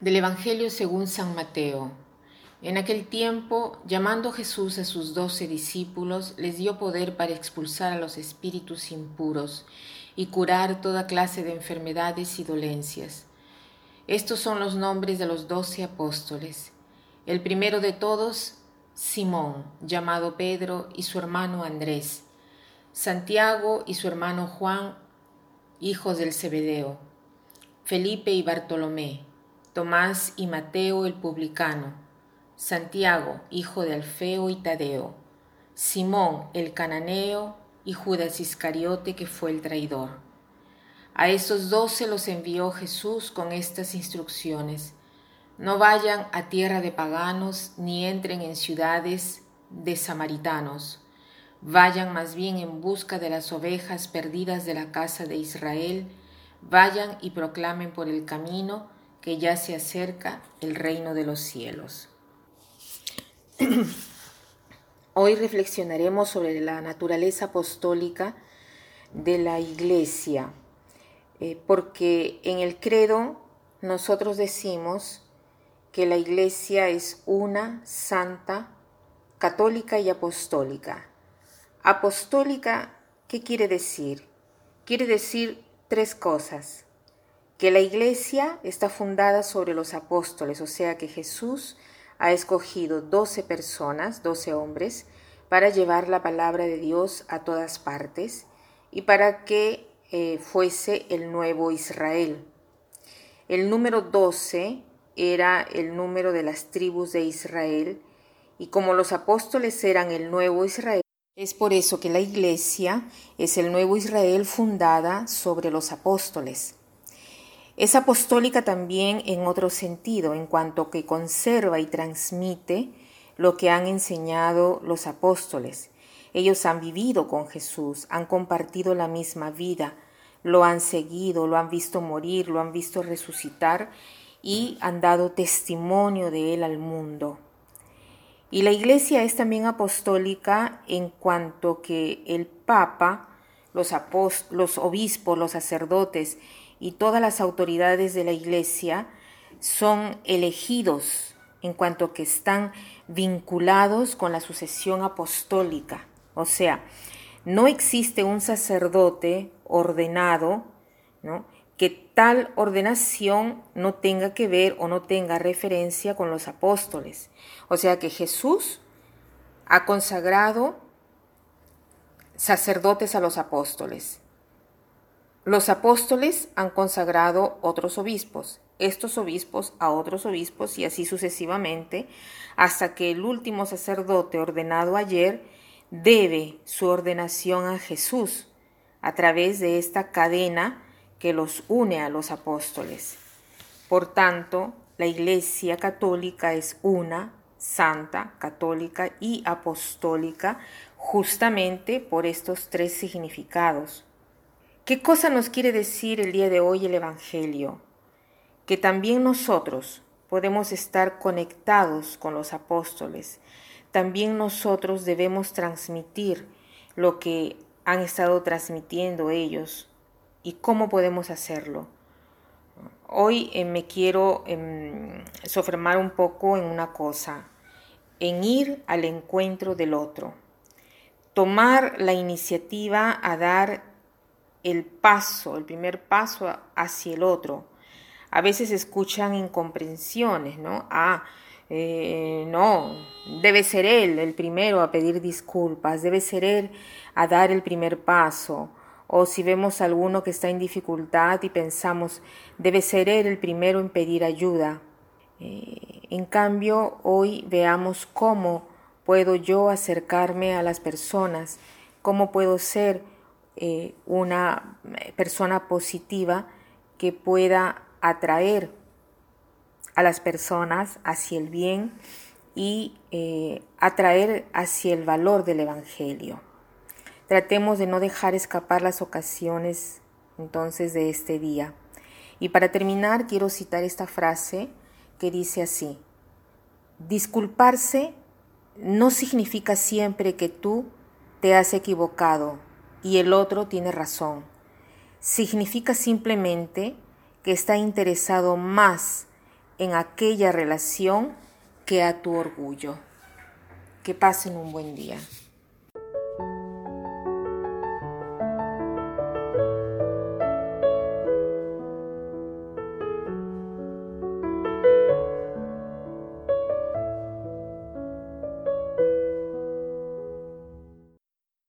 Del Evangelio según San Mateo. En aquel tiempo, llamando Jesús a sus doce discípulos, les dio poder para expulsar a los espíritus impuros y curar toda clase de enfermedades y dolencias. Estos son los nombres de los doce apóstoles. El primero de todos, Simón, llamado Pedro, y su hermano Andrés. Santiago y su hermano Juan, hijos del Zebedeo. Felipe y Bartolomé. Tomás y Mateo el publicano, Santiago, hijo de Alfeo y Tadeo, Simón el cananeo y Judas Iscariote que fue el traidor. A esos doce los envió Jesús con estas instrucciones. No vayan a tierra de paganos ni entren en ciudades de samaritanos. Vayan más bien en busca de las ovejas perdidas de la casa de Israel. Vayan y proclamen por el camino que ya se acerca el reino de los cielos. Hoy reflexionaremos sobre la naturaleza apostólica de la iglesia, eh, porque en el credo nosotros decimos que la iglesia es una, santa, católica y apostólica. Apostólica, ¿qué quiere decir? Quiere decir tres cosas que la iglesia está fundada sobre los apóstoles, o sea que Jesús ha escogido doce personas, doce hombres, para llevar la palabra de Dios a todas partes y para que eh, fuese el nuevo Israel. El número doce era el número de las tribus de Israel y como los apóstoles eran el nuevo Israel, es por eso que la iglesia es el nuevo Israel fundada sobre los apóstoles. Es apostólica también en otro sentido, en cuanto que conserva y transmite lo que han enseñado los apóstoles. Ellos han vivido con Jesús, han compartido la misma vida, lo han seguido, lo han visto morir, lo han visto resucitar y han dado testimonio de él al mundo. Y la iglesia es también apostólica en cuanto que el Papa, los, los obispos, los sacerdotes y todas las autoridades de la Iglesia son elegidos en cuanto que están vinculados con la sucesión apostólica. O sea, no existe un sacerdote ordenado, ¿no? que tal ordenación no tenga que ver o no tenga referencia con los apóstoles. O sea que Jesús ha consagrado sacerdotes a los apóstoles. Los apóstoles han consagrado otros obispos, estos obispos a otros obispos y así sucesivamente, hasta que el último sacerdote ordenado ayer debe su ordenación a Jesús a través de esta cadena que los une a los apóstoles. Por tanto, la Iglesia católica es una, santa, católica y apostólica, justamente por estos tres significados. ¿Qué cosa nos quiere decir el día de hoy el Evangelio? Que también nosotros podemos estar conectados con los apóstoles. También nosotros debemos transmitir lo que han estado transmitiendo ellos y cómo podemos hacerlo. Hoy eh, me quiero eh, sofremar un poco en una cosa, en ir al encuentro del otro, tomar la iniciativa a dar el paso, el primer paso hacia el otro. A veces escuchan incomprensiones, ¿no? Ah, eh, no, debe ser él el primero a pedir disculpas, debe ser él a dar el primer paso. O si vemos a alguno que está en dificultad y pensamos, debe ser él el primero en pedir ayuda. Eh, en cambio, hoy veamos cómo puedo yo acercarme a las personas, cómo puedo ser eh, una persona positiva que pueda atraer a las personas hacia el bien y eh, atraer hacia el valor del Evangelio. Tratemos de no dejar escapar las ocasiones entonces de este día. Y para terminar quiero citar esta frase que dice así, disculparse no significa siempre que tú te has equivocado y el otro tiene razón. Significa simplemente que está interesado más en aquella relación que a tu orgullo. Que pasen un buen día.